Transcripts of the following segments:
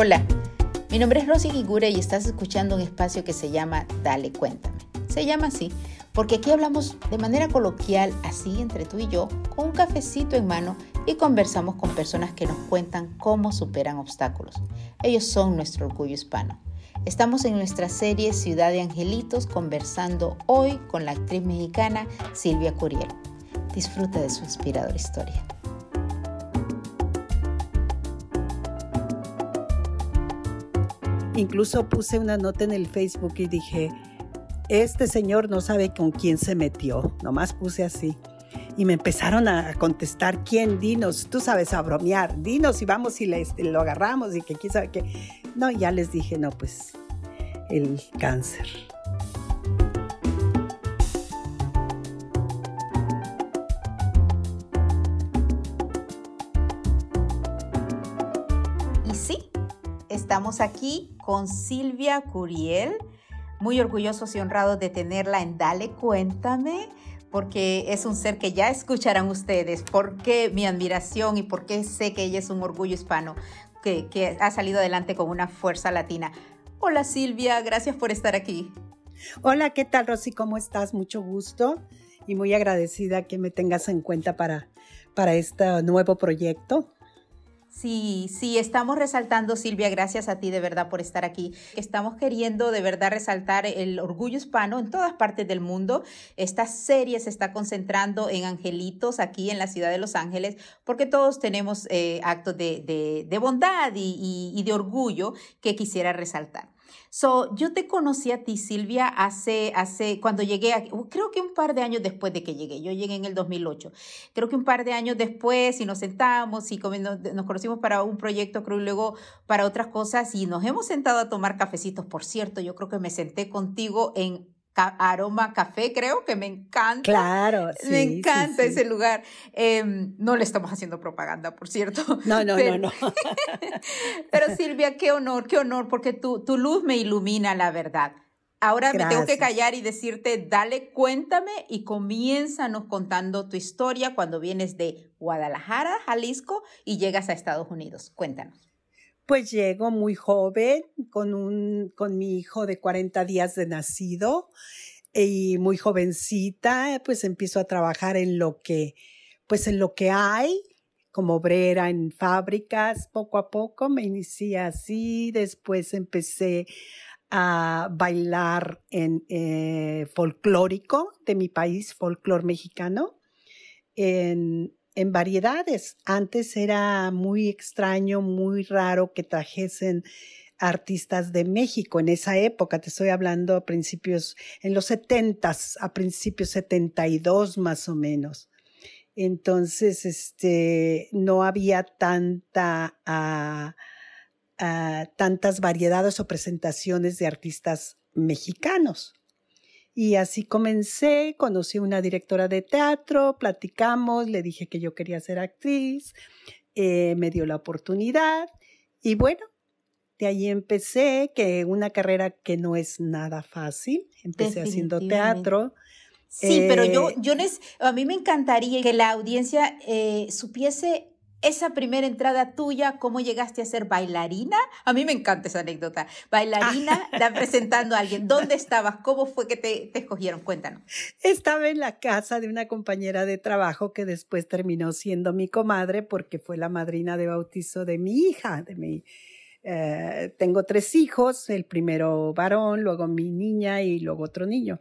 Hola, mi nombre es Rosy Gigure y estás escuchando un espacio que se llama Dale Cuéntame. Se llama así porque aquí hablamos de manera coloquial, así entre tú y yo, con un cafecito en mano y conversamos con personas que nos cuentan cómo superan obstáculos. Ellos son nuestro orgullo hispano. Estamos en nuestra serie Ciudad de Angelitos conversando hoy con la actriz mexicana Silvia Curiel. Disfruta de su inspiradora historia. Incluso puse una nota en el Facebook y dije, este señor no sabe con quién se metió, nomás puse así. Y me empezaron a contestar, ¿quién? Dinos, tú sabes a bromear, dinos y vamos y lo agarramos y que quién sabe qué. No, ya les dije, no, pues el cáncer. Aquí con Silvia Curiel, muy orgullosos y honrados de tenerla en Dale Cuéntame, porque es un ser que ya escucharán ustedes, por qué mi admiración y por qué sé que ella es un orgullo hispano, que, que ha salido adelante con una fuerza latina. Hola Silvia, gracias por estar aquí. Hola, ¿qué tal Rosy? ¿Cómo estás? Mucho gusto y muy agradecida que me tengas en cuenta para, para este nuevo proyecto. Sí, sí, estamos resaltando, Silvia, gracias a ti de verdad por estar aquí. Estamos queriendo de verdad resaltar el orgullo hispano en todas partes del mundo. Esta serie se está concentrando en angelitos aquí en la ciudad de Los Ángeles, porque todos tenemos eh, actos de, de, bondad y, y de orgullo que quisiera resaltar. So, yo te conocí a ti, Silvia, hace, hace, cuando llegué, creo que un par de años después de que llegué, yo llegué en el 2008, creo que un par de años después y nos sentamos y nos conocimos para un proyecto, creo, y luego para otras cosas y nos hemos sentado a tomar cafecitos. Por cierto, yo creo que me senté contigo en Aroma Café, creo que me encanta. Claro, sí, Me encanta ese lugar. Em, no le estamos haciendo propaganda, por cierto. No, no, no, no. pero Silvia, qué honor, qué honor, porque tu, tu luz me ilumina la verdad. Ahora me tengo que callar y decirte, dale, cuéntame y comiénzanos contando tu historia cuando vienes de Guadalajara, Jalisco y llegas a Estados Unidos. Cuéntanos. Pues llego muy joven con, un, con mi hijo de 40 días de nacido y muy jovencita, pues empiezo a trabajar en lo que, pues en lo que hay, como obrera en fábricas, poco a poco me inicié así, después empecé a bailar en eh, folclórico de mi país, folclor mexicano, en, en variedades. Antes era muy extraño, muy raro que trajesen artistas de México en esa época, te estoy hablando a principios, en los setentas, a principios 72 más o menos. Entonces, este, no había tanta, ah, ah, tantas variedades o presentaciones de artistas mexicanos. Y así comencé, conocí a una directora de teatro, platicamos, le dije que yo quería ser actriz, eh, me dio la oportunidad y bueno, de ahí empecé, que una carrera que no es nada fácil, empecé haciendo teatro. Sí, pero yo, eh, yo a mí me encantaría que la audiencia eh, supiese esa primera entrada tuya, cómo llegaste a ser bailarina. A mí me encanta esa anécdota. Bailarina, ah. presentando a alguien. ¿Dónde estabas? ¿Cómo fue que te, te, escogieron? Cuéntanos. Estaba en la casa de una compañera de trabajo que después terminó siendo mi comadre porque fue la madrina de bautizo de mi hija, de mi, eh, tengo tres hijos, el primero varón, luego mi niña y luego otro niño.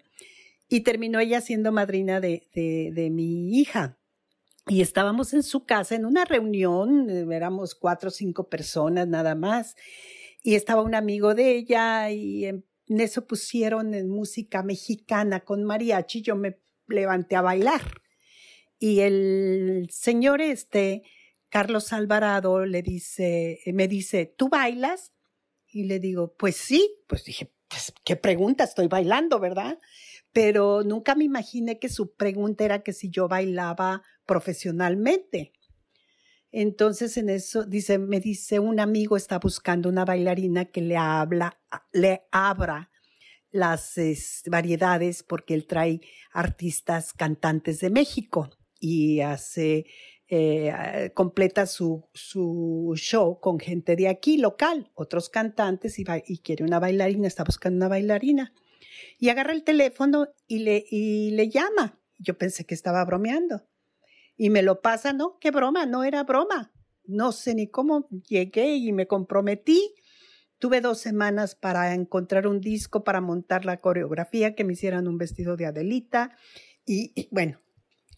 Y terminó ella siendo madrina de, de, de mi hija y estábamos en su casa en una reunión, eh, éramos cuatro o cinco personas nada más, y estaba un amigo de ella y en eso pusieron en música mexicana con mariachi, yo me levanté a bailar. Y el señor este, Carlos Alvarado, le dice, me dice, ¿tú bailas? Y le digo, pues sí, pues dije, pues, ¿qué pregunta? Estoy bailando, ¿verdad? Pero nunca me imaginé que su pregunta era que si yo bailaba profesionalmente. Entonces en eso dice, me dice un amigo está buscando una bailarina que le habla, le abra las variedades porque él trae artistas cantantes de México y hace eh, completa su, su, show con gente de aquí, local, otros cantantes y, y, quiere una bailarina, está buscando una bailarina. Y agarra el teléfono y le, y le llama. Yo pensé que estaba bromeando. Y me lo pasa, no, qué broma, no era broma. No sé ni cómo llegué y me comprometí. Tuve dos semanas para encontrar un disco, para montar la coreografía, que me hicieran un vestido de Adelita. y bueno,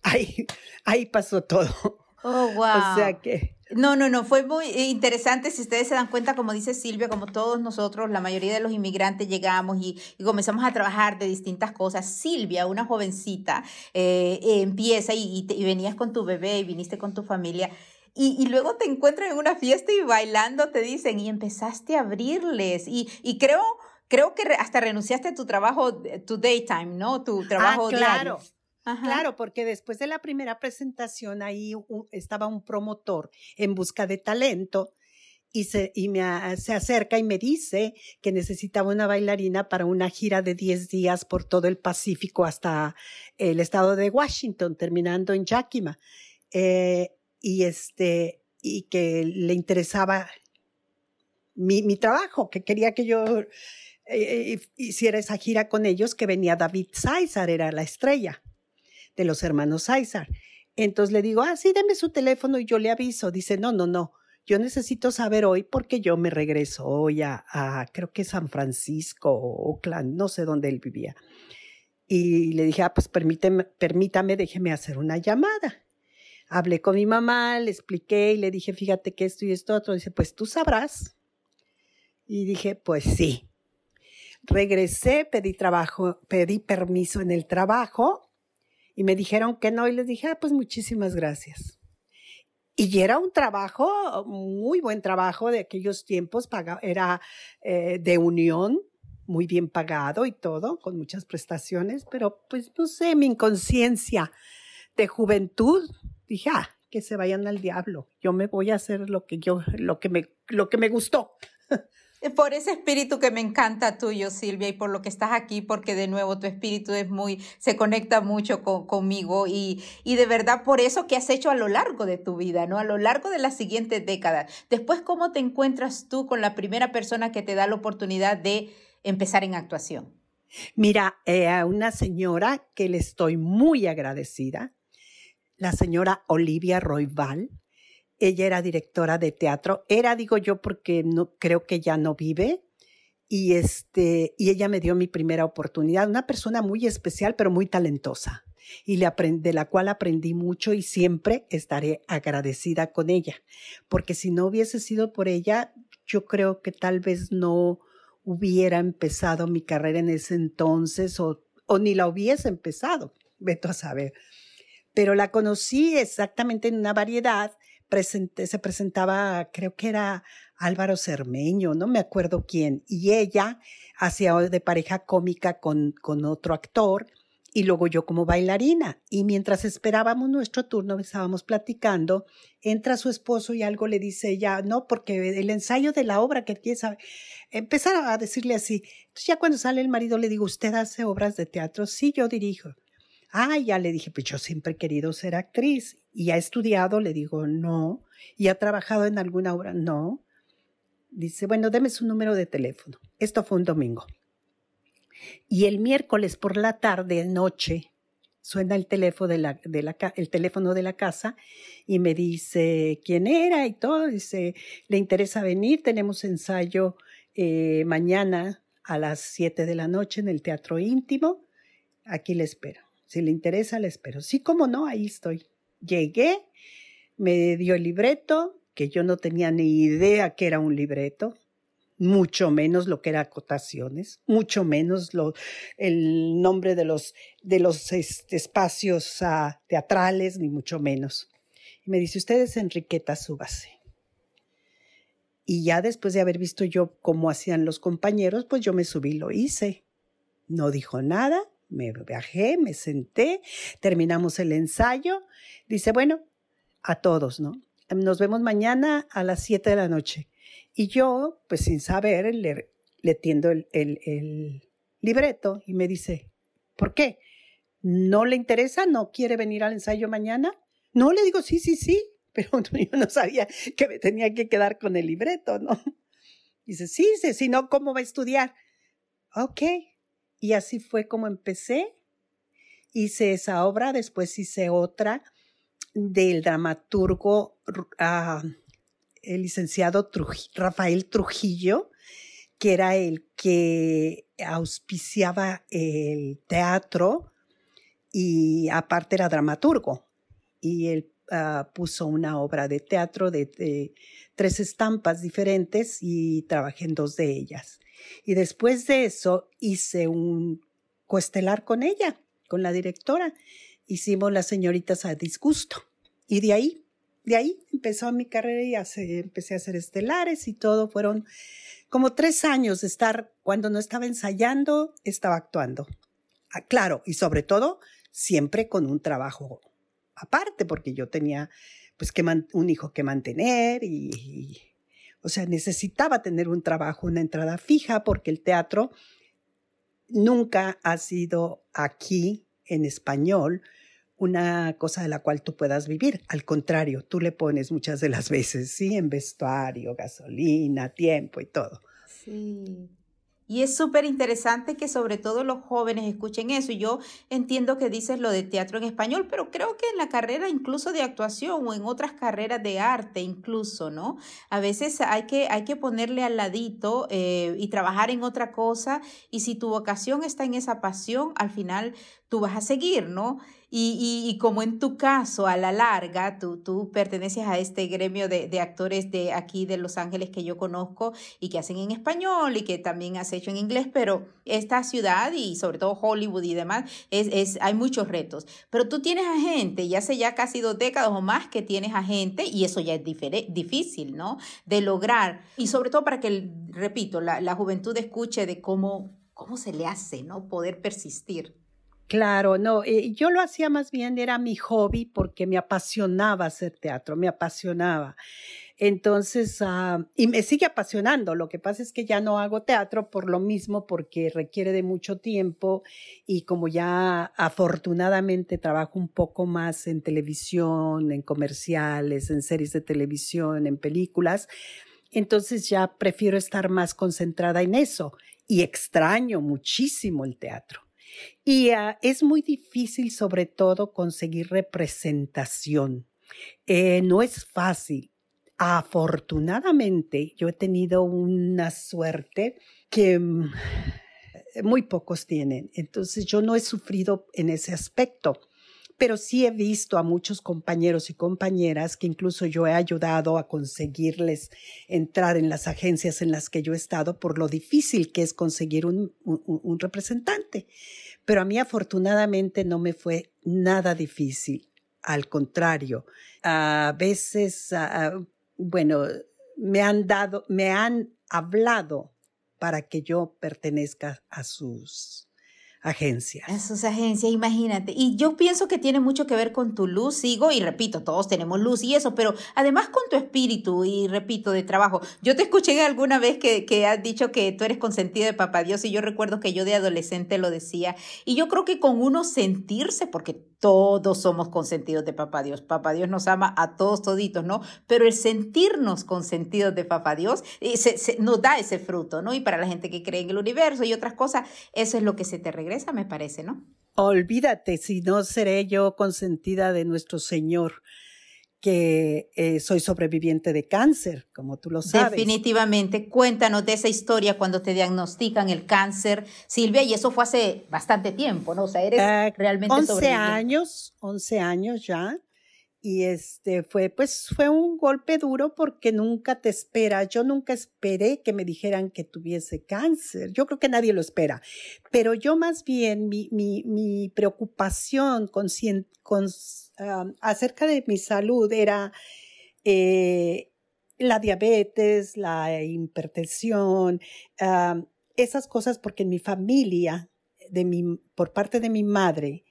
ahí, ahí pasó todo. Oh, wow. O sea que. No, no, no, fue muy interesante. Si ustedes se dan cuenta, como dice Silvia, como todos nosotros, la mayoría de los inmigrantes llegamos y, comenzamos a trabajar de distintas cosas. Silvia, una jovencita, eh, empieza y, venías con tu bebé y viniste con tu familia. Y, luego te encuentran en una fiesta y bailando, te dicen, y empezaste a abrirles. Y, y creo, creo que hasta renunciaste a tu trabajo, tu daytime, ¿no? Tu trabajo ah, claro. Claro, porque después de la primera presentación ahí estaba un promotor en busca de talento y, se, y me, se acerca y me dice que necesitaba una bailarina para una gira de 10 días por todo el Pacífico hasta el estado de Washington, terminando en Yakima. Eh, y este, y que le interesaba mi, mi trabajo, que quería que yo eh, eh, hiciera esa gira con ellos, que venía David César, era la estrella de los hermanos César. Entonces le digo, ah, sí, deme su teléfono y yo le aviso. Dice, no, no, no, yo necesito saber hoy porque yo me regreso hoy a, creo que San Francisco o Oakland, no sé dónde él vivía. Y le dije, ah, pues permíteme, permítame, déjeme hacer una llamada. Hablé con mi mamá, le expliqué y le dije, fíjate que esto y esto otro. Dice, pues tú sabrás. Y dije, pues sí. Regresé, pedí trabajo, pedí permiso en el trabajo y me dijeron que no y les dije, ah, pues muchísimas gracias. Y era un trabajo, muy buen trabajo de aquellos tiempos, era eh, de unión, muy bien pagado y todo, con muchas prestaciones, pero pues no sé, mi inconsciencia de juventud, dije, ah, que se vayan al diablo, yo me voy a hacer lo que yo, lo que me, lo que me gustó. Por ese espíritu que me encanta tuyo, Silvia, y por lo que estás aquí, porque de nuevo tu espíritu es muy, se conecta mucho conmigo y, y de verdad por eso que has hecho a lo largo de tu vida, ¿no? A lo largo de las siguientes décadas. Después, ¿cómo te encuentras tú con la primera persona que te da la oportunidad de empezar en actuación? Mira, eh, a una señora que le estoy muy agradecida, la señora Olivia Royval, ella era directora de teatro. Era, digo yo, porque no creo que ya no vive. Y este, y ella me dio mi primera oportunidad. Una persona muy especial, pero muy talentosa. Y le de la cual aprendí mucho y siempre estaré agradecida con ella. Porque si no hubiese sido por ella, yo creo que tal vez no hubiera empezado mi carrera en ese entonces o, o ni la hubiese empezado. Veto a saber. Pero la conocí exactamente en una variedad se presentaba, creo que era Álvaro Cermeño, no me acuerdo quién, y ella hacía de pareja cómica con, con otro actor y luego yo como bailarina. Y mientras esperábamos nuestro turno, estábamos platicando, entra su esposo y algo le dice ella, no, porque el ensayo de la obra que saber, empezar a decirle así. Entonces ya cuando sale el marido le digo, ¿usted hace obras de teatro? Sí, yo dirijo. Ah, ya le dije, pues yo siempre he querido ser actriz. ¿Y ha estudiado? Le digo, no. ¿Y ha trabajado en alguna obra? No. Dice, bueno, deme su número de teléfono. Esto fue un domingo. Y el miércoles por la tarde, noche, suena el teléfono de la, de la, el teléfono de la casa y me dice quién era y todo. Dice, ¿le interesa venir? Tenemos ensayo eh, mañana a las 7 de la noche en el Teatro Íntimo. Aquí le espero. Si le interesa, le espero. Sí, como no, ahí estoy. Llegué, me dio el libreto, que yo no tenía ni idea que era un libreto, mucho menos lo que era acotaciones, mucho menos lo, el nombre de los, de los este, espacios ah, teatrales, ni mucho menos. Y me dice, usted es Enriqueta, súbase. Y ya después de haber visto yo cómo hacían los compañeros, pues yo me subí, lo hice. No dijo nada, me viajé, me senté, terminamos el ensayo. Dice, bueno, a todos, ¿no? Nos vemos mañana a las 7 de la noche. Y yo, pues sin saber, le, le tiendo el, el libreto y me dice, ¿por qué? ¿No le interesa? ¿No quiere venir al ensayo mañana? No, le digo, sí, sí, sí, pero yo no sabía que me tenía que quedar con el libreto, ¿no? Dice, sí, dice, si no, ¿cómo va a estudiar? Ok. Y así fue como empecé. Hice esa obra, después hice otra del dramaturgo uh, el licenciado Rafael Trujillo, que era el que auspiciaba el teatro y aparte era dramaturgo. Y él ah, puso una obra de teatro de, tres estampas diferentes y trabajé en dos de ellas. Y después de eso hice un coestelar con ella, con la directora. Hicimos Las señoritas a disgusto. Y de ahí de ahí empezó mi carrera y empecé a hacer estelares y todo. Fueron como tres años de estar, cuando no estaba ensayando, estaba actuando. Ah, claro, y sobre todo, siempre con un trabajo aparte, porque yo tenía pues que un hijo que mantener y, o sea, necesitaba tener un trabajo, una entrada fija, porque el teatro nunca ha sido aquí en español una cosa de la cual tú puedas vivir. Al contrario, tú le pones muchas de las veces, ¿sí? En vestuario, gasolina, tiempo y todo. Sí. Y es súper interesante que sobre todo los jóvenes escuchen eso. Yo entiendo que dices lo de teatro en español, pero creo que en la carrera incluso de actuación o en otras carreras de arte incluso, ¿no? A veces hay que, hay que ponerle al ladito eh, y trabajar en otra cosa y si tu vocación está en esa pasión, al final tú vas a seguir, ¿no? Y, y, como en tu caso, a la larga, tú, tú perteneces a este gremio de, de, actores de aquí de Los Ángeles que yo conozco y que hacen en español y que también has hecho en inglés, pero esta ciudad y sobre todo Hollywood y demás, es, es, hay muchos retos. Pero tú tienes a gente, y hace ya casi dos décadas o más que tienes a gente y eso ya es difícil, ¿no? De lograr. Y sobre todo para que, repito, la, la juventud escuche de cómo, cómo se le hace, ¿no? Poder persistir. Claro, no, eh, yo lo hacía más bien, era mi hobby porque me apasionaba hacer teatro, me apasionaba. Entonces, ah, y me sigue apasionando. Lo que pasa es que ya no hago teatro por lo mismo, porque requiere de mucho tiempo y como ya afortunadamente trabajo un poco más en televisión, en comerciales, en series de televisión, en películas, entonces ya prefiero estar más concentrada en eso y extraño muchísimo el teatro. Y ah, es muy difícil, sobre todo, conseguir representación. Eh, no es fácil. Afortunadamente, yo he tenido una suerte que mm, muy pocos tienen. Entonces, yo no he sufrido en ese aspecto pero sí he visto a muchos compañeros y compañeras que incluso yo he ayudado a conseguirles entrar en las agencias en las que yo he estado por lo difícil que es conseguir un, un, representante. Pero a mí afortunadamente no me fue nada difícil. Al contrario, a veces, bueno, me han dado, me han hablado para que yo pertenezca a sus agencias. A sus agencias, imagínate. Y yo pienso que tiene mucho que ver con tu luz, sigo, y repito, todos tenemos luz y eso, pero además con tu espíritu y repito, de trabajo. Yo te escuché alguna vez que, que has dicho que tú eres consentido de Papá Dios y yo recuerdo que yo de adolescente lo decía. Y yo creo que con uno sentirse, porque todos somos consentidos de Papá Dios. Papá Dios nos ama a todos toditos, ¿no? Pero el sentirnos consentidos de Papá Dios eh, se, nos da ese fruto, ¿no? Y para la gente que cree en el universo y otras cosas, eso es lo que se te regresa, me parece, ¿no? Olvídate, si no seré yo consentida de nuestro Señor que eh, soy sobreviviente de cáncer, como tú lo sabes. Definitivamente. Cuéntanos de esa historia cuando te diagnostican el cáncer, Silvia, y eso fue hace bastante tiempo, ¿no? O sea, eres uh, realmente 11 años, 11 años ya. Y este fue, pues fue un golpe duro porque nunca te espera. Yo nunca esperé que me dijeran que tuviese cáncer. Yo creo que nadie lo espera. Pero yo más bien, mi, mi, mi preocupación con, acerca de mi salud era eh, la diabetes, la hipertensión, esas cosas porque en mi familia, de mi, por parte de mi madre,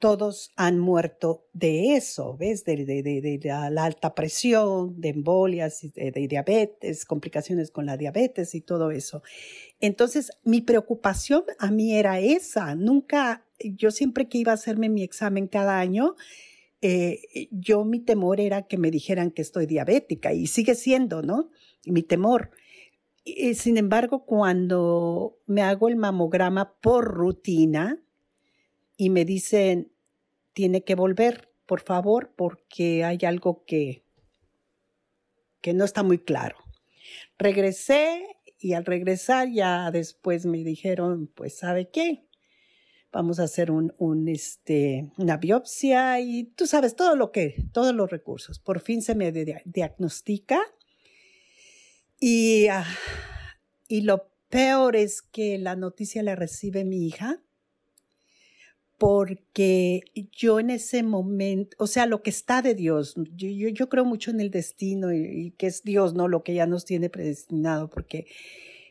todos han muerto de eso, ¿ves? De, de, la, alta presión, de embolias, de, diabetes, complicaciones con la diabetes y todo eso. Entonces, mi preocupación a mí era esa. Nunca, yo siempre que iba a hacerme mi examen cada año, eh, yo mi temor era que me dijeran que estoy diabética y sigue siendo, ¿no? Mi temor. Y, sin embargo, cuando me hago el mamograma por rutina y me dicen, tiene que volver, por favor, porque hay algo que, que no está muy claro. Regresé y al regresar ya después me dijeron, pues, ¿sabe qué? Vamos a hacer un, un, este, una biopsia y tú sabes todo lo que, todos los recursos. Por fin se me diagnostica y, ah, y lo peor es que la noticia la recibe mi hija porque yo en ese momento, o sea, lo que está de Dios, yo, yo, creo mucho en el destino y, y, que es Dios, ¿no? Lo que ya nos tiene predestinado, porque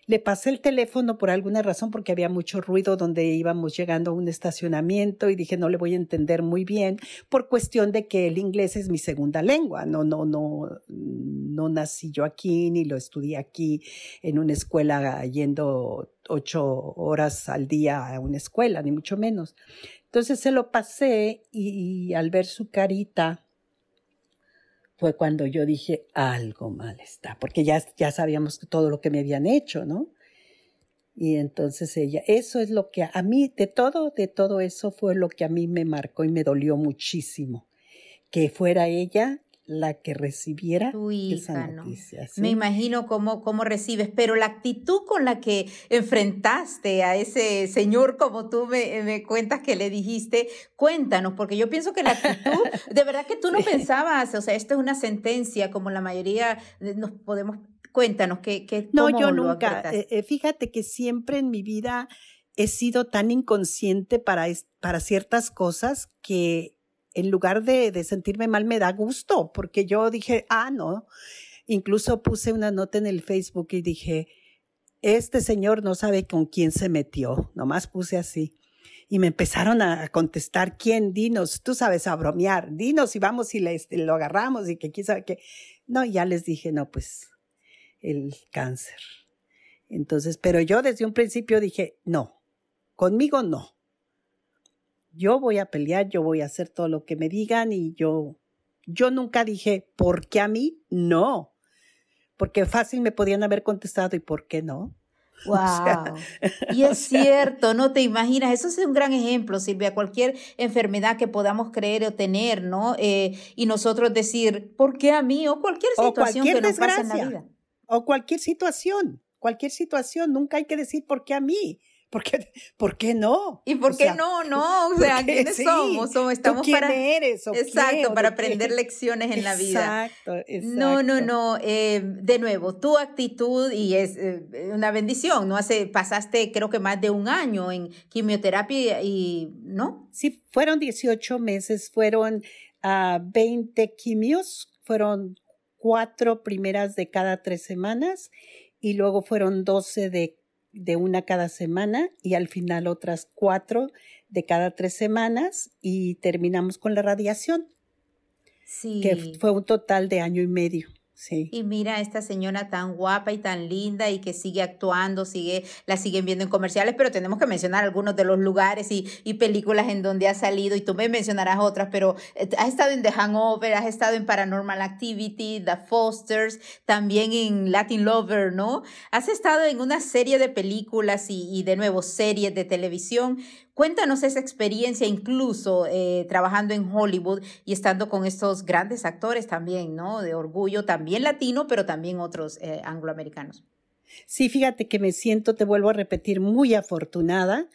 le pasé el teléfono por alguna razón porque había mucho ruido donde íbamos llegando a un estacionamiento y dije no le voy a entender muy bien por cuestión de que el inglés es mi segunda lengua. No, no, no, no nací yo aquí ni lo estudié aquí en una escuela yendo ocho horas al día a una escuela, ni mucho menos. Entonces se lo pasé y, al ver su carita, fue cuando yo dije, algo mal está, porque ya, ya sabíamos todo lo que me habían hecho, ¿no? Y entonces ella, eso es lo que a mí, de todo, de todo eso fue lo que a mí me marcó y me dolió muchísimo, que fuera ella la que recibiera tu hija, ¿no? Me imagino cómo, cómo recibes, pero la actitud con la que enfrentaste a ese señor, como tú me, me cuentas que le dijiste, cuéntanos, porque yo pienso que la actitud, de verdad que tú no pensabas, o sea, esto es una sentencia, como la mayoría nos podemos, cuéntanos, que, que No, yo nunca, eh, eh, fíjate que siempre en mi vida he sido tan inconsciente para, para ciertas cosas que en lugar de, sentirme mal, me da gusto, porque yo dije, ah, no. Incluso puse una nota en el Facebook y dije, este señor no sabe con quién se metió, nomás puse así. Y me empezaron a contestar, ¿quién? Dinos, tú sabes a bromear, dinos y vamos y este, lo agarramos y que quién sabe qué. No, ya les dije, no, pues el cáncer. Entonces, pero yo desde un principio dije, no, conmigo no yo voy a pelear, yo voy a hacer todo lo que me digan y yo, yo nunca dije, ¿por qué a mí? No, porque fácil me podían haber contestado y ¿por qué no? Wow. y es cierto, no te imaginas, eso es un gran ejemplo, Silvia, cualquier enfermedad que podamos creer o tener, ¿no? Eh, y nosotros decir, ¿por qué a mí? O cualquier situación que nos pase en la vida. O cualquier situación, cualquier situación, nunca hay que decir, ¿por qué a mí? ¿Por qué, ¿Por qué no? ¿Y por qué no? No, o sea, ¿quiénes somos? somos? Estamos quién para, eres? ¿O exacto, para aprender lecciones en la vida. Exacto, exacto. No, no, no. Eh, de nuevo, tu actitud y es eh, una bendición, ¿no? Hace, pasaste creo que más de un año en quimioterapia y, ¿no? Sí, fueron 18 meses, fueron 20 ah, quimios, fueron cuatro primeras de cada tres semanas y luego fueron 12 de de una cada semana y al final otras cuatro de cada tres semanas y terminamos con la radiación. Sí. Que fue un total de año y medio. Y mira a esta señora tan guapa y tan linda y que sigue actuando, sigue, la siguen viendo en comerciales, pero tenemos que mencionar algunos de los lugares y, y películas en donde ha salido, y tú me mencionarás otras, pero eh, has estado en The Hangover, has estado en Paranormal Activity, The Fosters, también en Latin Lover, ¿no? Has estado en una serie de películas y, y de nuevo series de televisión. Cuéntanos esa experiencia, incluso eh, trabajando en Hollywood y estando con estos grandes actores también, ¿no? De orgullo, también latino, pero también otros eh, angloamericanos. Sí, fíjate que me siento, te vuelvo a repetir, muy afortunada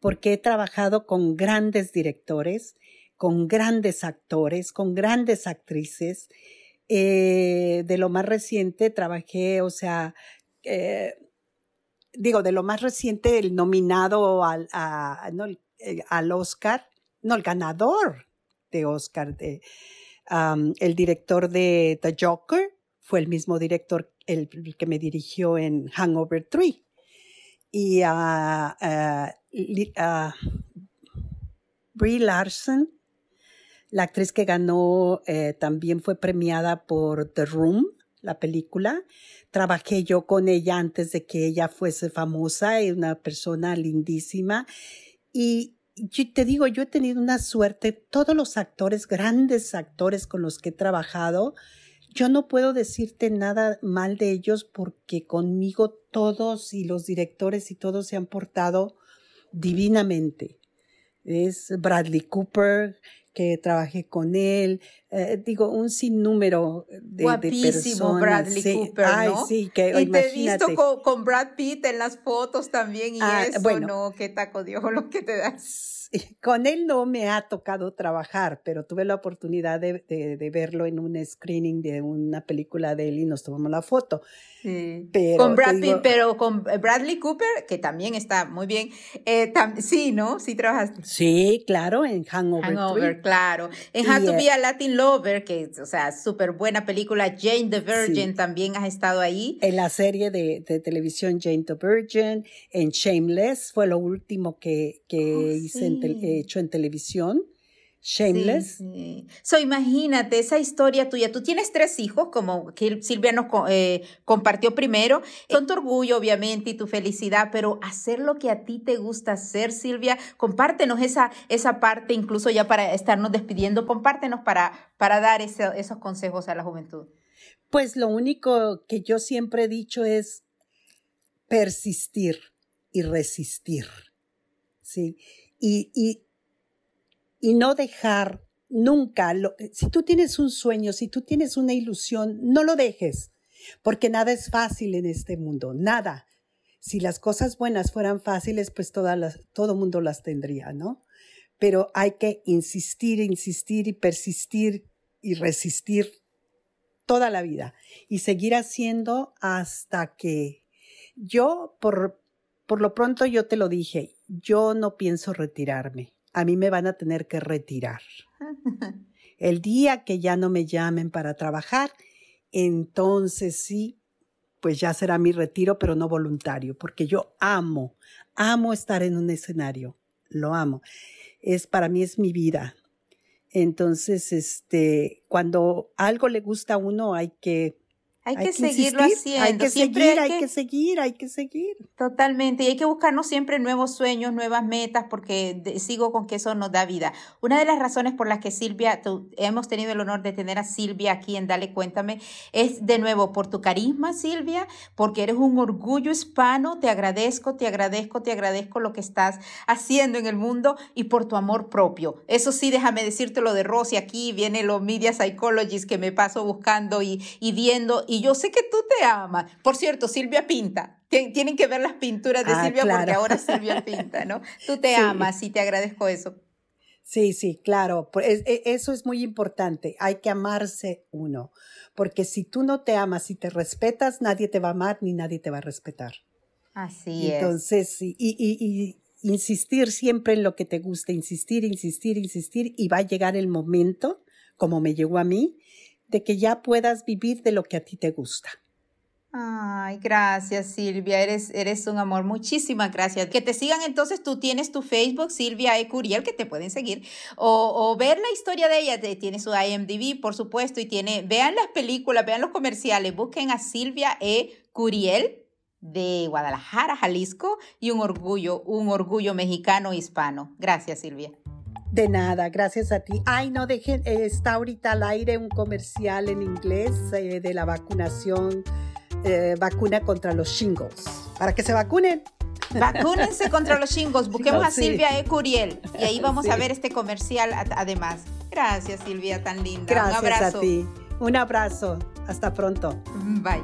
porque he trabajado con grandes directores, con grandes actores, con grandes actrices. Eh, de lo más reciente trabajé, o sea, digo, de lo más reciente, el nominado al, al Oscar, no, el ganador de Oscar, de, el director de The Joker, fue el mismo director el, que me dirigió en Hangover 3. Y uh, Brie Larson, la actriz que ganó, eh, también fue premiada por The Room, la película. Trabajé yo con ella antes de que ella fuese famosa, y una persona lindísima. Y yo te digo, yo he tenido una suerte, todos los actores, grandes actores con los que he trabajado, yo no puedo decirte nada mal de ellos porque conmigo todos y los directores y todos se han portado divinamente. Es Bradley Cooper, que trabajé con él, eh, digo, un sinnúmero de, Guapísimo Bradley Cooper, Ay, sí, que y te he visto con, Brad Pitt en las fotos también y ah, eso, bueno, ¿no? Qué taco de lo que te das. Con él no me ha tocado trabajar, pero tuve la oportunidad de, de, verlo en un screening de una película de él y nos tomamos la foto. Pero, con Brad Pitt, pero con eh, Bradley Cooper, que también está muy bien. Eh, sí, ¿no? Sí trabajaste. Sí, claro, en Hangover. Hangover, claro. En How to Be a Latin Lover, que, o sea, súper buena película. Jane the Virgin también has estado ahí. En la serie de, de, televisión Jane the Virgin, en Shameless, fue lo último que, que oh, hice hecho en televisión. Shameless. So, imagínate esa historia tuya. Tú tienes tres hijos, como que Silvia nos eh, compartió primero. Son tu orgullo, obviamente, y tu felicidad, pero hacer lo que a ti te gusta hacer, Silvia, compártenos esa, esa parte, incluso ya para estarnos despidiendo, compártenos para, para dar esos consejos a la juventud. Pues lo único que yo siempre he dicho es persistir y resistir. Sí. Y, y y no dejar nunca, si tú tienes un sueño, si tú tienes una ilusión, no lo dejes, porque nada es fácil en este mundo, nada. Si las cosas buenas fueran fáciles, pues todas las, todo mundo las tendría, ¿no? Pero hay que insistir, insistir y persistir y resistir toda la vida y seguir haciendo hasta que yo, por, por lo pronto yo te lo dije, yo no pienso retirarme a mí me van a tener que retirar. El día que ya no me llamen para trabajar, entonces sí, pues ya será mi retiro, pero no voluntario, porque yo amo, amo estar en un escenario, lo amo. Es para mí es mi vida. Entonces, este, cuando algo le gusta a uno hay que hay, que, seguirlo haciendo. Hay que seguir, hay que, seguir, hay que seguir. Totalmente. Y hay que buscarnos siempre nuevos sueños, nuevas metas, porque sigo con que eso nos da vida. Una de las razones por las que Silvia, hemos tenido el honor de tener a Silvia aquí en Dale Cuéntame, es de nuevo por tu carisma, Silvia, porque eres un orgullo hispano. Te agradezco, te agradezco, te agradezco lo que estás haciendo en el mundo y por tu amor propio. Eso sí, déjame decirte lo de Rosy. Aquí viene los media psychologists que me paso buscando y, y viendo y yo sé que tú te amas. Por cierto, Silvia pinta. Tienen que ver las pinturas de ah, Silvia porque ahora Silvia pinta, ¿no? Tú te amas y te agradezco eso. Sí, sí, claro. E, eso es muy importante. Hay que amarse uno. Porque si tú no te amas y te respetas, nadie te va a amar ni nadie te va a respetar. Así es. Entonces, y, y, y, insistir siempre en lo que te gusta, insistir, insistir, insistir, y va a llegar el momento, como me llegó a mí, de que ya puedas vivir de lo que a ti te gusta. Ay, gracias Silvia, eres, eres un amor, muchísimas gracias. Que te sigan entonces, tú tienes tu Facebook, Silvia E. Curiel, que te pueden seguir, o, ver la historia de ella, tiene su IMDb, por supuesto, y tiene, vean las películas, vean los comerciales, busquen a Silvia E. Curiel de Guadalajara, Jalisco, y un orgullo, un orgullo mexicano hispano. Gracias Silvia. De nada, gracias a ti. Ay, no dejen, eh, está ahorita al aire un comercial en inglés eh, de la vacunación, eh, vacuna contra los shingles. Para que se vacunen. Vacúnense contra los shingles. Busquemos a Silvia E. Curiel y ahí vamos a ver este comercial además. Gracias, Silvia, tan linda. Gracias Un abrazo. a ti. Un abrazo. Hasta pronto. Bye.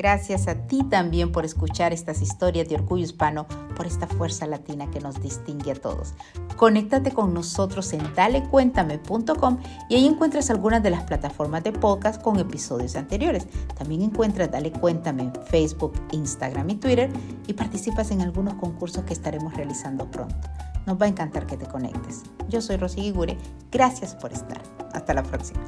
Gracias a ti también por escuchar estas historias de orgullo hispano, por esta fuerza latina que nos distingue a todos. Conéctate con nosotros en dalecuéntame.com y ahí encuentras algunas de las plataformas de podcast con episodios anteriores. También encuentras Dale Cuéntame en Facebook, Instagram y Twitter y participas en algunos concursos que estaremos realizando pronto. Nos va a encantar que te conectes. Yo soy Rosy Gigure. Gracias por estar. Hasta la próxima.